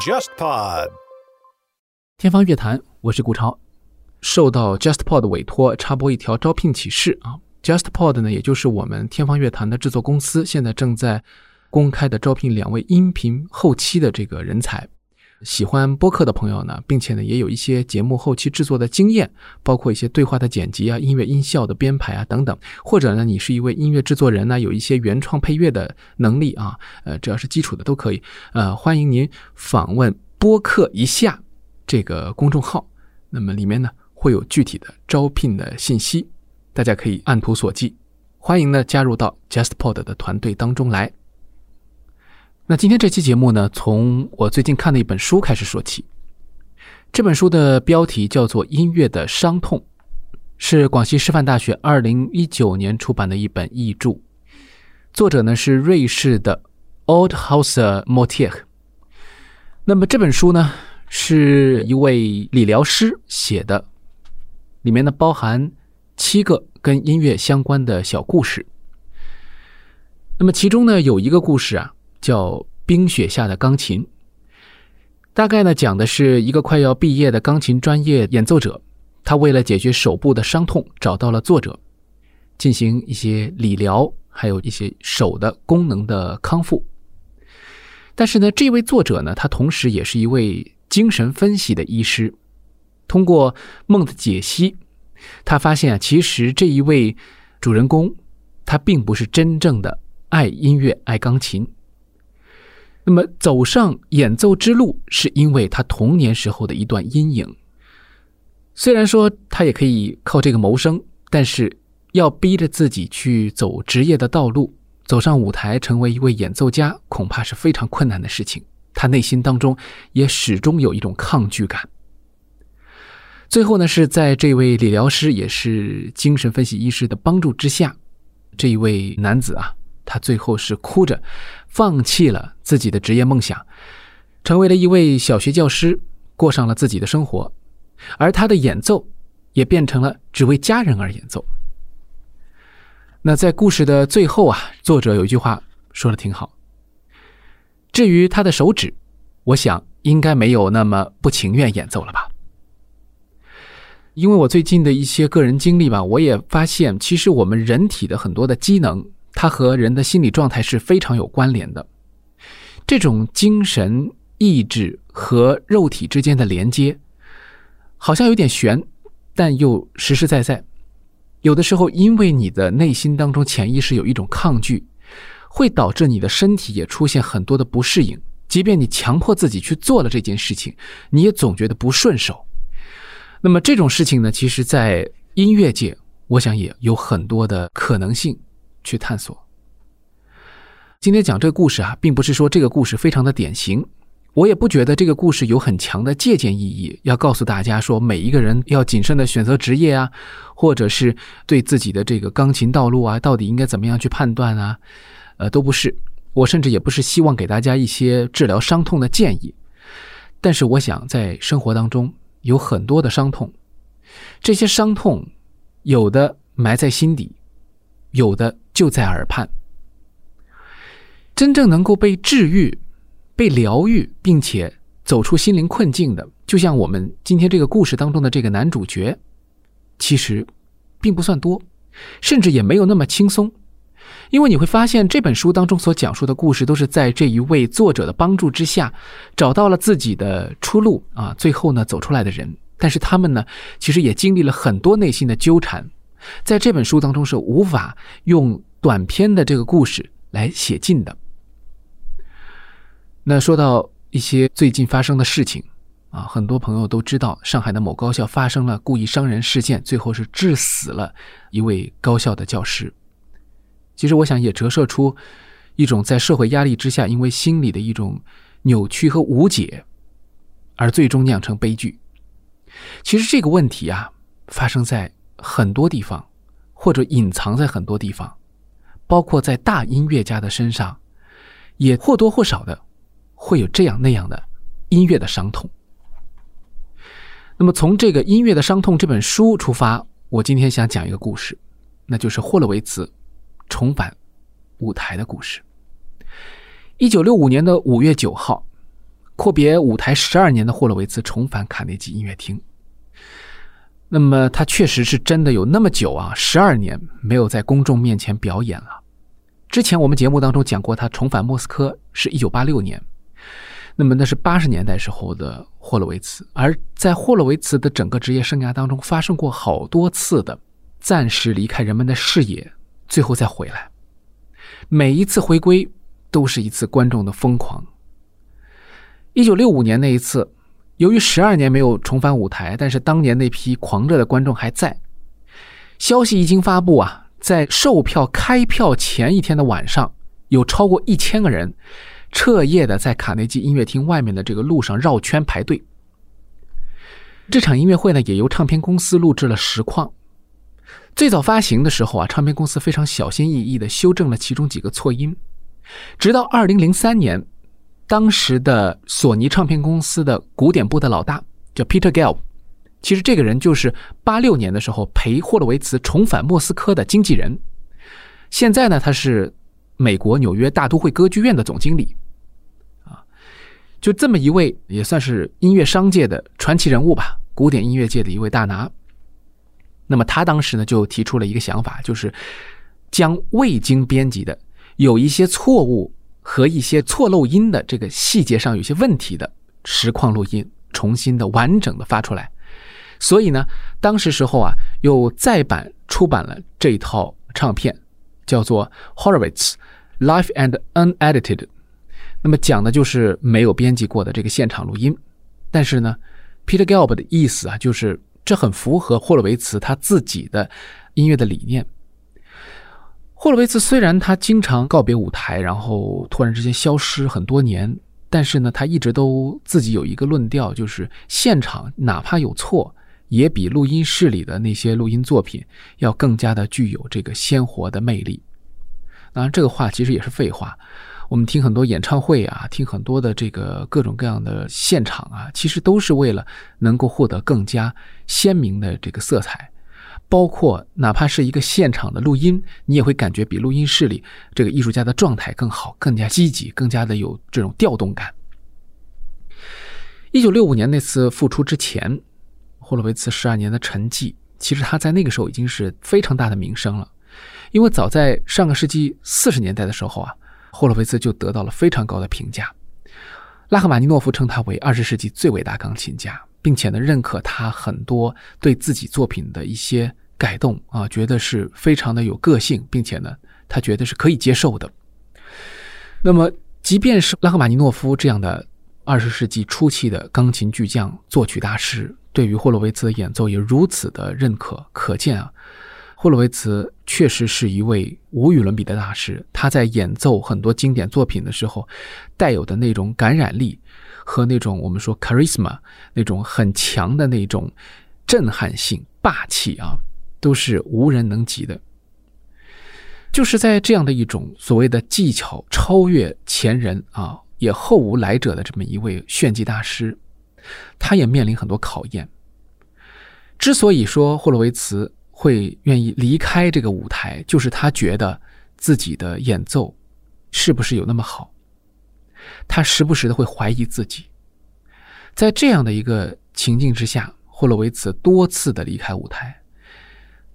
JustPod。天方乐坛，我是顾超。受到 JustPod 的委托，插播一条招聘启事啊。JustPod 呢，也就是我们天方乐坛的制作公司，现在正在公开的招聘两位音频后期的这个人才。喜欢播客的朋友呢，并且呢也有一些节目后期制作的经验，包括一些对话的剪辑啊、音乐音效的编排啊等等，或者呢你是一位音乐制作人呢，有一些原创配乐的能力啊，呃，只要是基础的都可以。呃，欢迎您访问播客一下这个公众号，那么里面呢会有具体的招聘的信息，大家可以按图索骥。欢迎呢加入到 JustPod 的团队当中来。那今天这期节目呢，从我最近看的一本书开始说起。这本书的标题叫做《音乐的伤痛》，是广西师范大学二零一九年出版的一本译著，作者呢是瑞士的 Oldhauser Motier。那么这本书呢，是一位理疗师写的，里面呢包含七个跟音乐相关的小故事。那么其中呢有一个故事啊。叫冰雪下的钢琴，大概呢讲的是一个快要毕业的钢琴专业演奏者，他为了解决手部的伤痛，找到了作者，进行一些理疗，还有一些手的功能的康复。但是呢，这位作者呢，他同时也是一位精神分析的医师，通过梦的解析，他发现啊，其实这一位主人公，他并不是真正的爱音乐、爱钢琴。那么走上演奏之路，是因为他童年时候的一段阴影。虽然说他也可以靠这个谋生，但是要逼着自己去走职业的道路，走上舞台成为一位演奏家，恐怕是非常困难的事情。他内心当中也始终有一种抗拒感。最后呢，是在这位理疗师也是精神分析医师的帮助之下，这一位男子啊。他最后是哭着放弃了自己的职业梦想，成为了一位小学教师，过上了自己的生活，而他的演奏也变成了只为家人而演奏。那在故事的最后啊，作者有一句话说的挺好。至于他的手指，我想应该没有那么不情愿演奏了吧？因为我最近的一些个人经历吧，我也发现，其实我们人体的很多的机能。它和人的心理状态是非常有关联的，这种精神意志和肉体之间的连接，好像有点悬，但又实实在在。有的时候，因为你的内心当中潜意识有一种抗拒，会导致你的身体也出现很多的不适应。即便你强迫自己去做了这件事情，你也总觉得不顺手。那么这种事情呢，其实，在音乐界，我想也有很多的可能性。去探索。今天讲这个故事啊，并不是说这个故事非常的典型，我也不觉得这个故事有很强的借鉴意义，要告诉大家说每一个人要谨慎的选择职业啊，或者是对自己的这个钢琴道路啊，到底应该怎么样去判断啊，呃，都不是。我甚至也不是希望给大家一些治疗伤痛的建议，但是我想在生活当中有很多的伤痛，这些伤痛有的埋在心底。有的就在耳畔。真正能够被治愈、被疗愈，并且走出心灵困境的，就像我们今天这个故事当中的这个男主角，其实并不算多，甚至也没有那么轻松。因为你会发现，这本书当中所讲述的故事，都是在这一位作者的帮助之下，找到了自己的出路啊，最后呢走出来的人。但是他们呢，其实也经历了很多内心的纠缠。在这本书当中是无法用短篇的这个故事来写尽的。那说到一些最近发生的事情啊，很多朋友都知道，上海的某高校发生了故意伤人事件，最后是致死了一位高校的教师。其实我想也折射出一种在社会压力之下，因为心理的一种扭曲和无解，而最终酿成悲剧。其实这个问题啊，发生在。很多地方，或者隐藏在很多地方，包括在大音乐家的身上，也或多或少的会有这样那样的音乐的伤痛。那么，从这个《音乐的伤痛》这本书出发，我今天想讲一个故事，那就是霍洛维茨重返舞台的故事。一九六五年的五月九号，阔别舞台十二年的霍洛维茨重返卡内基音乐厅。那么他确实是真的有那么久啊，十二年没有在公众面前表演了。之前我们节目当中讲过，他重返莫斯科是一九八六年，那么那是八十年代时候的霍洛维茨。而在霍洛维茨的整个职业生涯当中，发生过好多次的暂时离开人们的视野，最后再回来。每一次回归都是一次观众的疯狂。一九六五年那一次。由于十二年没有重返舞台，但是当年那批狂热的观众还在。消息一经发布啊，在售票开票前一天的晚上，有超过一千个人彻夜的在卡内基音乐厅外面的这个路上绕圈排队。这场音乐会呢，也由唱片公司录制了实况。最早发行的时候啊，唱片公司非常小心翼翼的修正了其中几个错音，直到二零零三年。当时的索尼唱片公司的古典部的老大叫 Peter Gelb，其实这个人就是八六年的时候陪霍洛维茨重返莫斯科的经纪人。现在呢，他是美国纽约大都会歌剧院的总经理。啊，就这么一位也算是音乐商界的传奇人物吧，古典音乐界的一位大拿。那么他当时呢就提出了一个想法，就是将未经编辑的有一些错误。和一些错漏音的这个细节上有些问题的实况录音，重新的完整的发出来。所以呢，当时时候啊，又再版出版了这一套唱片，叫做《Horowitz Live and Unedited》。那么讲的就是没有编辑过的这个现场录音。但是呢，Peter Gelb 的意思啊，就是这很符合霍洛维茨他自己的音乐的理念。霍洛维茨虽然他经常告别舞台，然后突然之间消失很多年，但是呢，他一直都自己有一个论调，就是现场哪怕有错，也比录音室里的那些录音作品要更加的具有这个鲜活的魅力。当然，这个话其实也是废话。我们听很多演唱会啊，听很多的这个各种各样的现场啊，其实都是为了能够获得更加鲜明的这个色彩。包括哪怕是一个现场的录音，你也会感觉比录音室里这个艺术家的状态更好，更加积极，更加的有这种调动感。一九六五年那次复出之前，霍洛维茨十二年的沉寂，其实他在那个时候已经是非常大的名声了，因为早在上个世纪四十年代的时候啊，霍洛维茨就得到了非常高的评价，拉赫玛尼诺夫称他为二十世纪最伟大钢琴家。并且呢，认可他很多对自己作品的一些改动啊，觉得是非常的有个性，并且呢，他觉得是可以接受的。那么，即便是拉赫玛尼诺夫这样的二十世纪初期的钢琴巨匠、作曲大师，对于霍洛维茨的演奏也如此的认可，可见啊，霍洛维茨确实是一位无与伦比的大师。他在演奏很多经典作品的时候，带有的那种感染力。和那种我们说 charisma 那种很强的那种震撼性、霸气啊，都是无人能及的。就是在这样的一种所谓的技巧超越前人啊，也后无来者的这么一位炫技大师，他也面临很多考验。之所以说霍洛维茨会愿意离开这个舞台，就是他觉得自己的演奏是不是有那么好。他时不时的会怀疑自己，在这样的一个情境之下，霍洛维茨多次的离开舞台。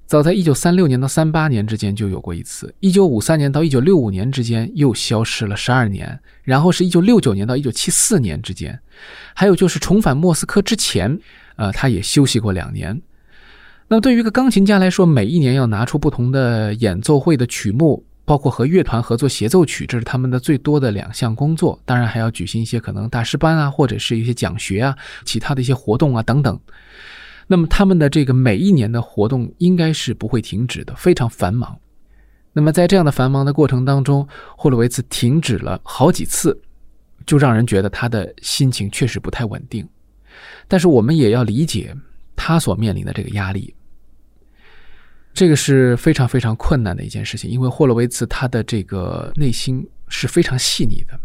早在一九三六年到三八年之间就有过一次，一九五三年到一九六五年之间又消失了十二年，然后是一九六九年到一九七四年之间，还有就是重返莫斯科之前，呃，他也休息过两年。那么对于一个钢琴家来说，每一年要拿出不同的演奏会的曲目。包括和乐团合作协奏曲，这是他们的最多的两项工作。当然还要举行一些可能大师班啊，或者是一些讲学啊，其他的一些活动啊等等。那么他们的这个每一年的活动应该是不会停止的，非常繁忙。那么在这样的繁忙的过程当中，霍洛维茨停止了好几次，就让人觉得他的心情确实不太稳定。但是我们也要理解他所面临的这个压力。这个是非常非常困难的一件事情，因为霍洛维茨他的这个内心是非常细腻的。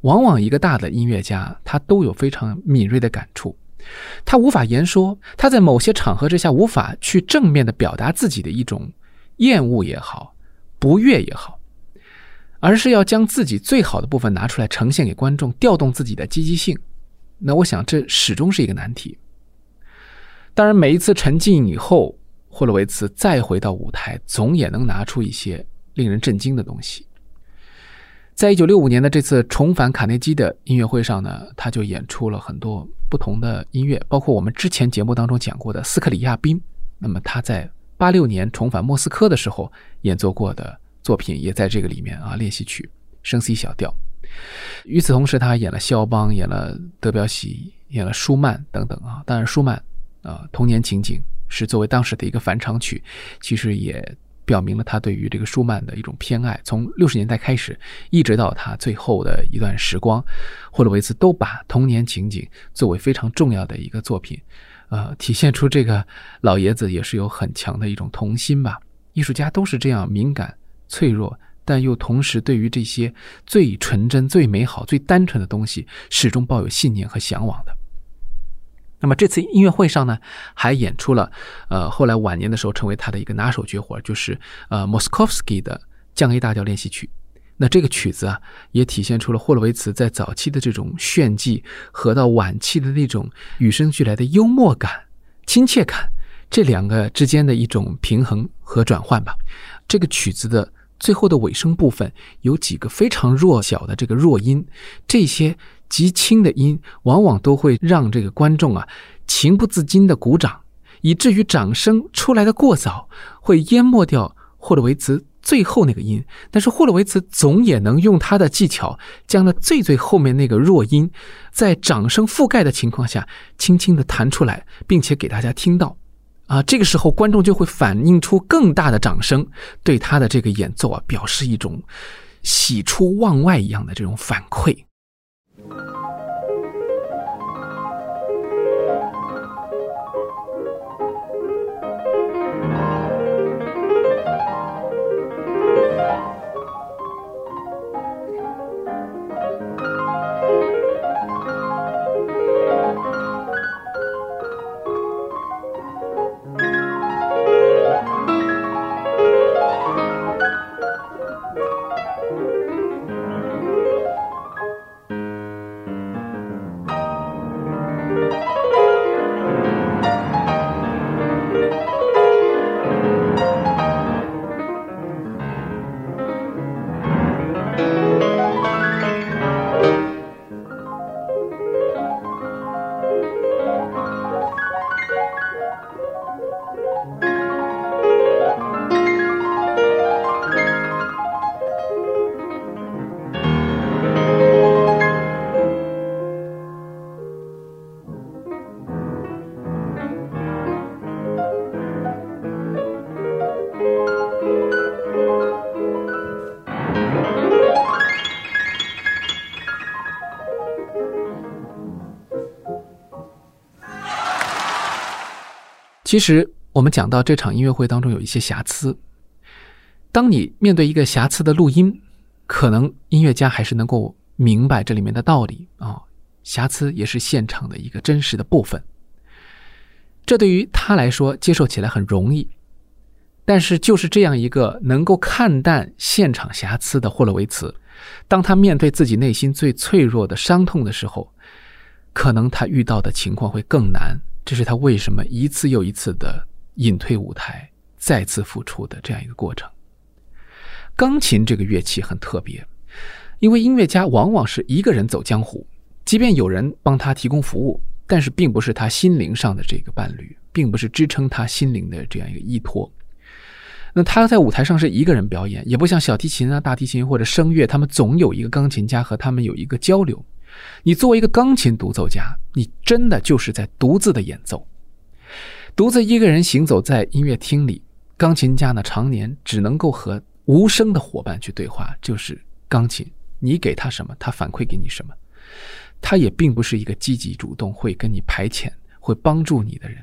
往往一个大的音乐家，他都有非常敏锐的感触，他无法言说，他在某些场合之下无法去正面的表达自己的一种厌恶也好，不悦也好，而是要将自己最好的部分拿出来呈现给观众，调动自己的积极性。那我想这始终是一个难题。当然，每一次沉浸以后，霍洛维茨再回到舞台，总也能拿出一些令人震惊的东西。在一九六五年的这次重返卡内基的音乐会上呢，他就演出了很多不同的音乐，包括我们之前节目当中讲过的斯克里亚宾。那么他在八六年重返莫斯科的时候演奏过的作品也在这个里面啊，练习曲升 C 小调。与此同时，他还演了肖邦，演了德彪西，演了舒曼等等啊。当然，舒曼。啊，童年情景是作为当时的一个返场曲，其实也表明了他对于这个舒曼的一种偏爱。从六十年代开始，一直到他最后的一段时光，霍洛维茨都把童年情景作为非常重要的一个作品，呃，体现出这个老爷子也是有很强的一种童心吧。艺术家都是这样敏感、脆弱，但又同时对于这些最纯真、最美好、最单纯的东西，始终抱有信念和向往的。那么这次音乐会上呢，还演出了，呃，后来晚年的时候成为他的一个拿手绝活，就是呃莫斯科夫斯基的降 A 大调练习曲。那这个曲子啊，也体现出了霍洛维茨在早期的这种炫技和到晚期的那种与生俱来的幽默感、亲切感这两个之间的一种平衡和转换吧。这个曲子的最后的尾声部分有几个非常弱小的这个弱音，这些。极轻的音，往往都会让这个观众啊情不自禁的鼓掌，以至于掌声出来的过早，会淹没掉霍洛维茨最后那个音。但是霍洛维茨总也能用他的技巧，将那最最后面那个弱音，在掌声覆盖的情况下，轻轻的弹出来，并且给大家听到。啊，这个时候观众就会反映出更大的掌声，对他的这个演奏啊表示一种喜出望外一样的这种反馈。Thank you. 其实我们讲到这场音乐会当中有一些瑕疵。当你面对一个瑕疵的录音，可能音乐家还是能够明白这里面的道理啊。瑕疵也是现场的一个真实的部分。这对于他来说接受起来很容易。但是就是这样一个能够看淡现场瑕疵的霍洛维茨，当他面对自己内心最脆弱的伤痛的时候，可能他遇到的情况会更难。这是他为什么一次又一次的隐退舞台，再次复出的这样一个过程。钢琴这个乐器很特别，因为音乐家往往是一个人走江湖，即便有人帮他提供服务，但是并不是他心灵上的这个伴侣，并不是支撑他心灵的这样一个依托。那他在舞台上是一个人表演，也不像小提琴啊、大提琴或者声乐，他们总有一个钢琴家和他们有一个交流。你作为一个钢琴独奏家，你真的就是在独自的演奏，独自一个人行走在音乐厅里。钢琴家呢，常年只能够和无声的伙伴去对话，就是钢琴，你给他什么，他反馈给你什么。他也并不是一个积极主动会跟你排遣、会帮助你的人。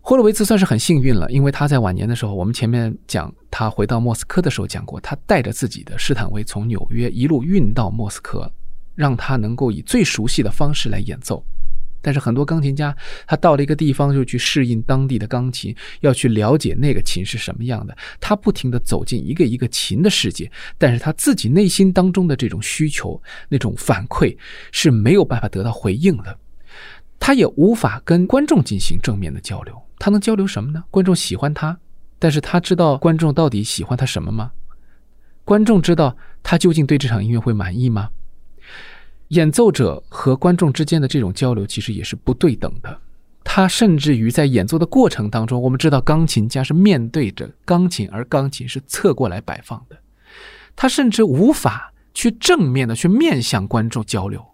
霍洛维茨算是很幸运了，因为他在晚年的时候，我们前面讲他回到莫斯科的时候讲过，他带着自己的施坦威从纽约一路运到莫斯科。让他能够以最熟悉的方式来演奏，但是很多钢琴家，他到了一个地方就去适应当地的钢琴，要去了解那个琴是什么样的。他不停地走进一个一个琴的世界，但是他自己内心当中的这种需求、那种反馈是没有办法得到回应的。他也无法跟观众进行正面的交流。他能交流什么呢？观众喜欢他，但是他知道观众到底喜欢他什么吗？观众知道他究竟对这场音乐会满意吗？演奏者和观众之间的这种交流其实也是不对等的。他甚至于在演奏的过程当中，我们知道钢琴家是面对着钢琴，而钢琴是侧过来摆放的。他甚至无法去正面的去面向观众交流。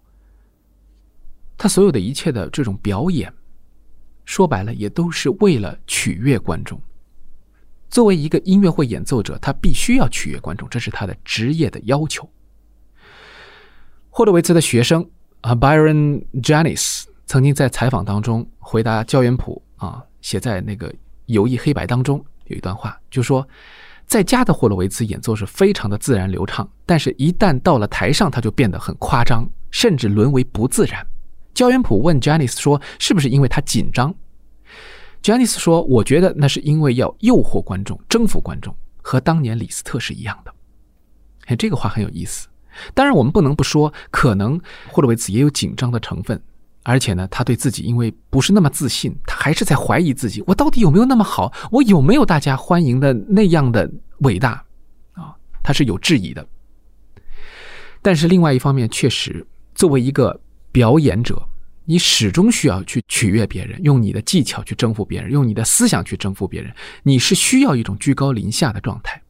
他所有的一切的这种表演，说白了也都是为了取悦观众。作为一个音乐会演奏者，他必须要取悦观众，这是他的职业的要求。霍洛维茨的学生啊，Byron Janis 曾经在采访当中回答焦元溥啊，写在那个游艺黑白当中有一段话，就说，在家的霍洛维茨演奏是非常的自然流畅，但是一旦到了台上，他就变得很夸张，甚至沦为不自然。焦元溥问 Janis 说：“是不是因为他紧张？”Janis 说：“我觉得那是因为要诱惑观众，征服观众，和当年李斯特是一样的。”哎，这个话很有意思。当然，我们不能不说，可能霍洛维茨也有紧张的成分，而且呢，他对自己因为不是那么自信，他还是在怀疑自己：我到底有没有那么好？我有没有大家欢迎的那样的伟大？啊，他是有质疑的。但是另外一方面，确实作为一个表演者，你始终需要去取悦别人，用你的技巧去征服别人，用你的思想去征服别人，你是需要一种居高临下的状态。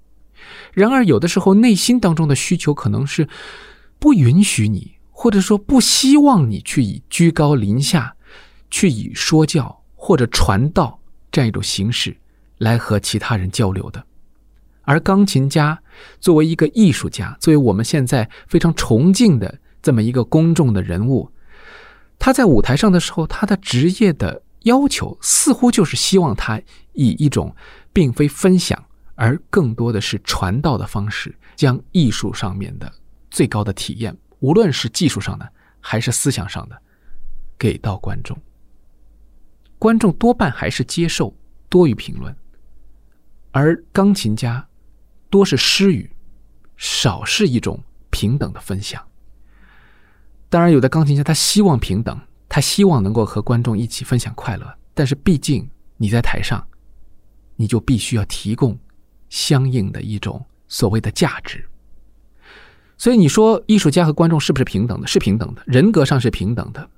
然而，有的时候内心当中的需求可能是不允许你，或者说不希望你去以居高临下，去以说教或者传道这样一种形式来和其他人交流的。而钢琴家作为一个艺术家，作为我们现在非常崇敬的这么一个公众的人物，他在舞台上的时候，他的职业的要求似乎就是希望他以一种并非分享。而更多的是传道的方式，将艺术上面的最高的体验，无论是技术上的还是思想上的，给到观众。观众多半还是接受多于评论，而钢琴家多是施予，少是一种平等的分享。当然，有的钢琴家他希望平等，他希望能够和观众一起分享快乐，但是毕竟你在台上，你就必须要提供。相应的一种所谓的价值，所以你说艺术家和观众是不是平等的？是平等的，人格上是平等的，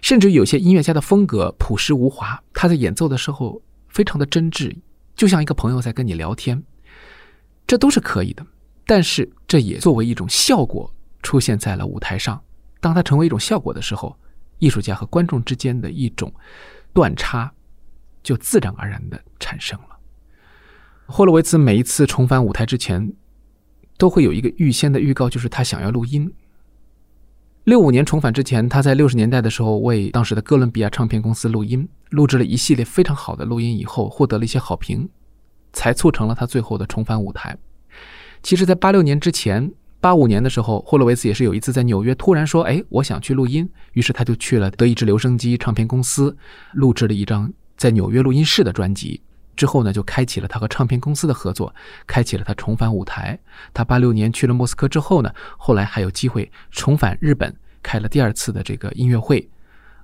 甚至有些音乐家的风格朴实无华，他在演奏的时候非常的真挚，就像一个朋友在跟你聊天，这都是可以的。但是这也作为一种效果出现在了舞台上，当它成为一种效果的时候，艺术家和观众之间的一种断差就自然而然的产生了。霍洛维茨每一次重返舞台之前，都会有一个预先的预告，就是他想要录音。六五年重返之前，他在六十年代的时候为当时的哥伦比亚唱片公司录音，录制了一系列非常好的录音，以后获得了一些好评，才促成了他最后的重返舞台。其实，在八六年之前，八五年的时候，霍洛维茨也是有一次在纽约突然说：“哎，我想去录音。”于是他就去了德意志留声机唱片公司，录制了一张在纽约录音室的专辑。之后呢，就开启了他和唱片公司的合作，开启了他重返舞台。他八六年去了莫斯科之后呢，后来还有机会重返日本，开了第二次的这个音乐会。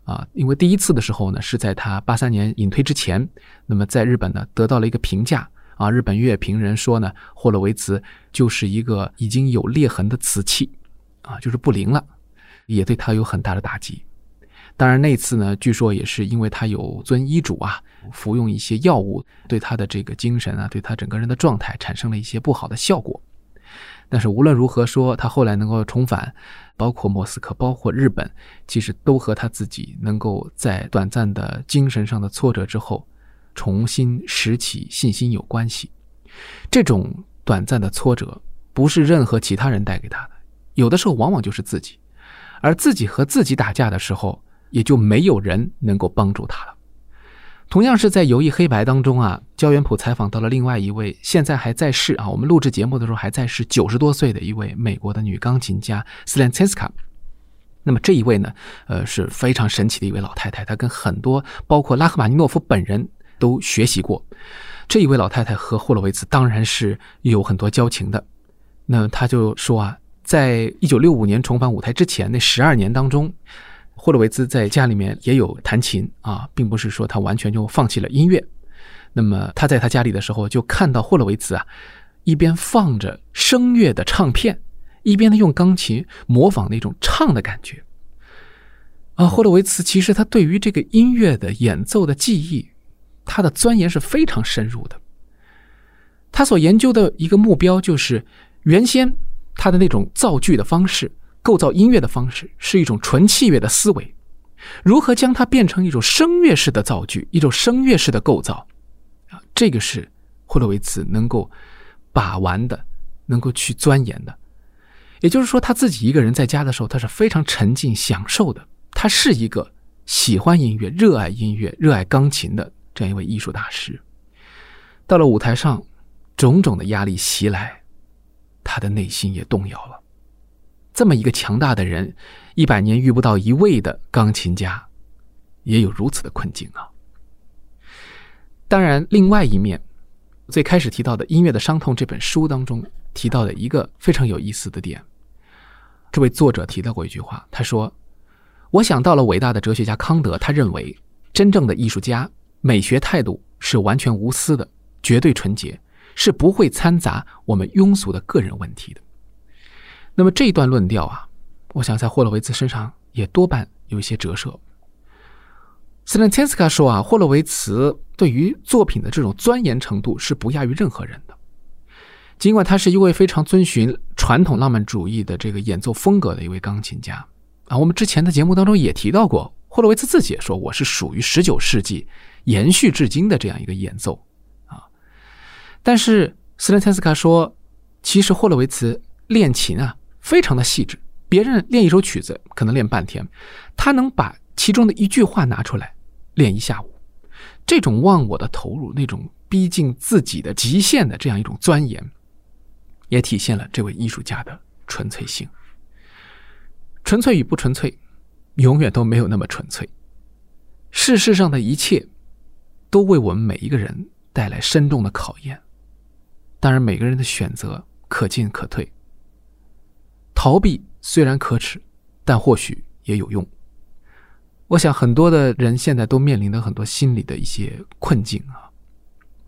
啊，因为第一次的时候呢，是在他八三年隐退之前，那么在日本呢得到了一个评价啊，日本乐评人说呢，霍洛维茨就是一个已经有裂痕的瓷器，啊，就是不灵了，也对他有很大的打击。当然，那次呢，据说也是因为他有遵医嘱啊，服用一些药物，对他的这个精神啊，对他整个人的状态产生了一些不好的效果。但是无论如何说，他后来能够重返，包括莫斯科，包括日本，其实都和他自己能够在短暂的精神上的挫折之后，重新拾起信心有关系。这种短暂的挫折，不是任何其他人带给他的，有的时候往往就是自己，而自己和自己打架的时候。也就没有人能够帮助他了。同样是在《游艺黑白》当中啊，焦元溥采访到了另外一位现在还在世啊，我们录制节目的时候还在世九十多岁的一位美国的女钢琴家斯兰切斯卡。那么这一位呢，呃，是非常神奇的一位老太太，她跟很多包括拉赫玛尼诺夫本人都学习过。这一位老太太和霍洛维茨当然是有很多交情的。那她就说啊，在一九六五年重返舞台之前那十二年当中，霍洛维兹在家里面也有弹琴啊，并不是说他完全就放弃了音乐。那么他在他家里的时候，就看到霍洛维茨啊，一边放着声乐的唱片。一边呢用钢琴模仿那种唱的感觉，啊，霍洛维茨其实他对于这个音乐的演奏的技艺，他的钻研是非常深入的。他所研究的一个目标就是，原先他的那种造句的方式、构造音乐的方式是一种纯器乐的思维，如何将它变成一种声乐式的造句、一种声乐式的构造，啊，这个是霍洛维茨能够把玩的、能够去钻研的。也就是说，他自己一个人在家的时候，他是非常沉浸享受的。他是一个喜欢音乐、热爱音乐、热爱钢琴的这样一位艺术大师。到了舞台上，种种的压力袭来，他的内心也动摇了。这么一个强大的人，一百年遇不到一位的钢琴家，也有如此的困境啊。当然，另外一面，最开始提到的《音乐的伤痛》这本书当中提到的一个非常有意思的点。这位作者提到过一句话，他说：“我想到了伟大的哲学家康德，他认为真正的艺术家美学态度是完全无私的，绝对纯洁，是不会掺杂我们庸俗的个人问题的。”那么这一段论调啊，我想在霍洛维茨身上也多半有一些折射。斯坦切斯卡说啊，霍洛维茨对于作品的这种钻研程度是不亚于任何人的。尽管他是一位非常遵循传统浪漫主义的这个演奏风格的一位钢琴家啊，我们之前的节目当中也提到过，霍洛维茨自己也说我是属于十九世纪延续至今的这样一个演奏啊。但是斯兰岑斯卡说，其实霍洛维茨练琴啊非常的细致，别人练一首曲子可能练半天，他能把其中的一句话拿出来练一下午，这种忘我的投入，那种逼近自己的极限的这样一种钻研。也体现了这位艺术家的纯粹性。纯粹与不纯粹，永远都没有那么纯粹。世事上的一切，都为我们每一个人带来深重的考验。当然，每个人的选择可进可退。逃避虽然可耻，但或许也有用。我想，很多的人现在都面临的很多心理的一些困境啊，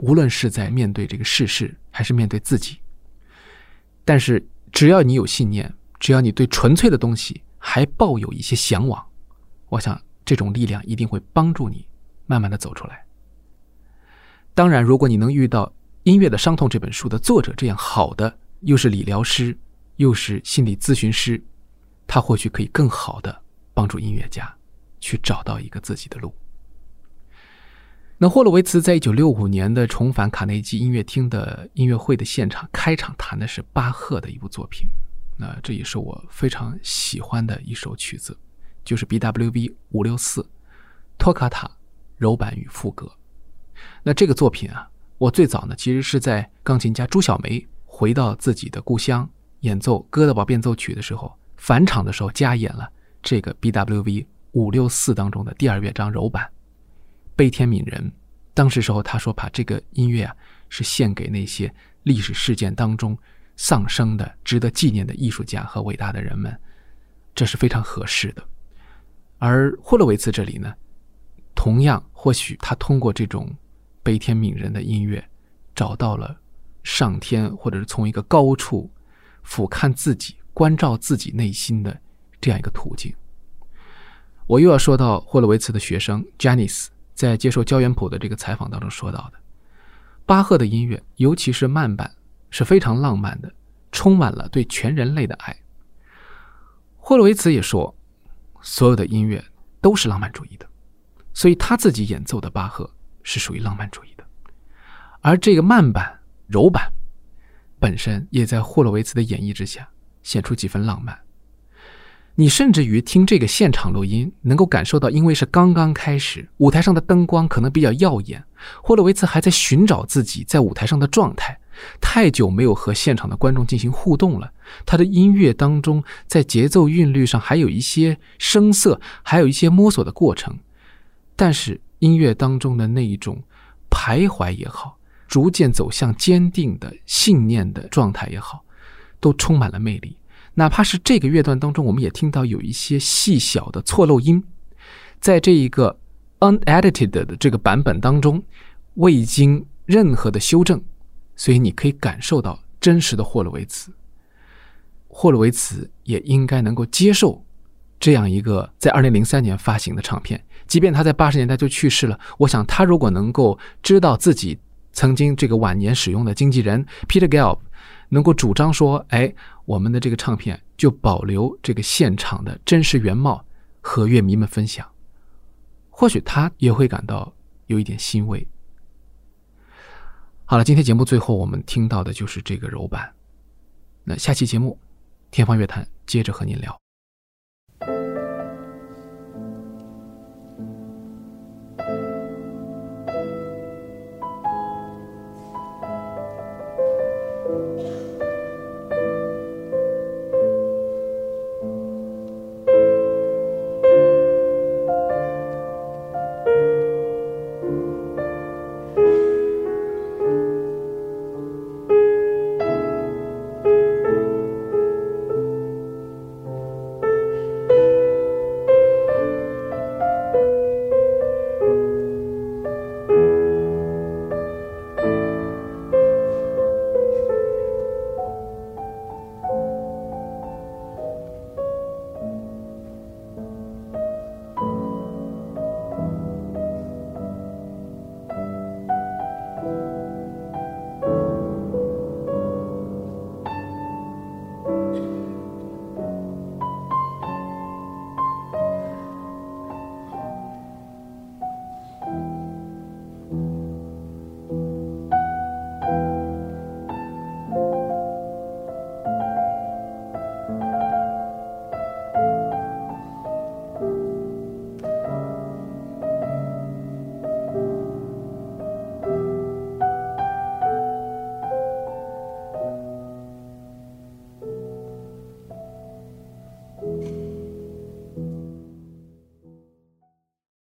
无论是在面对这个世事，还是面对自己。但是，只要你有信念，只要你对纯粹的东西还抱有一些向往，我想这种力量一定会帮助你慢慢的走出来。当然，如果你能遇到《音乐的伤痛》这本书的作者这样好的，又是理疗师，又是心理咨询师，他或许可以更好的帮助音乐家去找到一个自己的路。那霍洛维茨在一九六五年的重返卡内基音乐厅的音乐会的现场，开场弹的是巴赫的一部作品，那这也是我非常喜欢的一首曲子，就是 BWV 五六四托卡塔柔板与副歌。那这个作品啊，我最早呢其实是在钢琴家朱小梅回到自己的故乡演奏《哥德堡变奏曲》的时候，返场的时候加演了这个 BWV 五六四当中的第二乐章柔板。悲天悯人，当时时候他说把这个音乐啊是献给那些历史事件当中丧生的、值得纪念的艺术家和伟大的人们，这是非常合适的。而霍洛维茨这里呢，同样或许他通过这种悲天悯人的音乐，找到了上天或者是从一个高处俯瞰自己、关照自己内心的这样一个途径。我又要说到霍洛维茨的学生 Janice。在接受焦元溥的这个采访当中说到的，巴赫的音乐，尤其是慢板，是非常浪漫的，充满了对全人类的爱。霍洛维茨也说，所有的音乐都是浪漫主义的，所以他自己演奏的巴赫是属于浪漫主义的，而这个慢板、柔板本身也在霍洛维茨的演绎之下显出几分浪漫。你甚至于听这个现场录音，能够感受到，因为是刚刚开始，舞台上的灯光可能比较耀眼，霍洛维茨还在寻找自己在舞台上的状态，太久没有和现场的观众进行互动了。他的音乐当中，在节奏韵律上还有一些声色，还有一些摸索的过程。但是音乐当中的那一种徘徊也好，逐渐走向坚定的信念的状态也好，都充满了魅力。哪怕是这个乐段当中，我们也听到有一些细小的错漏音，在这一个 unedited 的这个版本当中，未经任何的修正，所以你可以感受到真实的霍洛维茨。霍洛维茨也应该能够接受这样一个在二零零三年发行的唱片，即便他在八十年代就去世了。我想他如果能够知道自己曾经这个晚年使用的经纪人 Peter Gelb 能够主张说：“哎，我们的这个唱片就保留这个现场的真实原貌和乐迷们分享。”或许他也会感到有一点欣慰。好了，今天节目最后我们听到的就是这个柔版。那下期节目《天方乐坛》接着和您聊。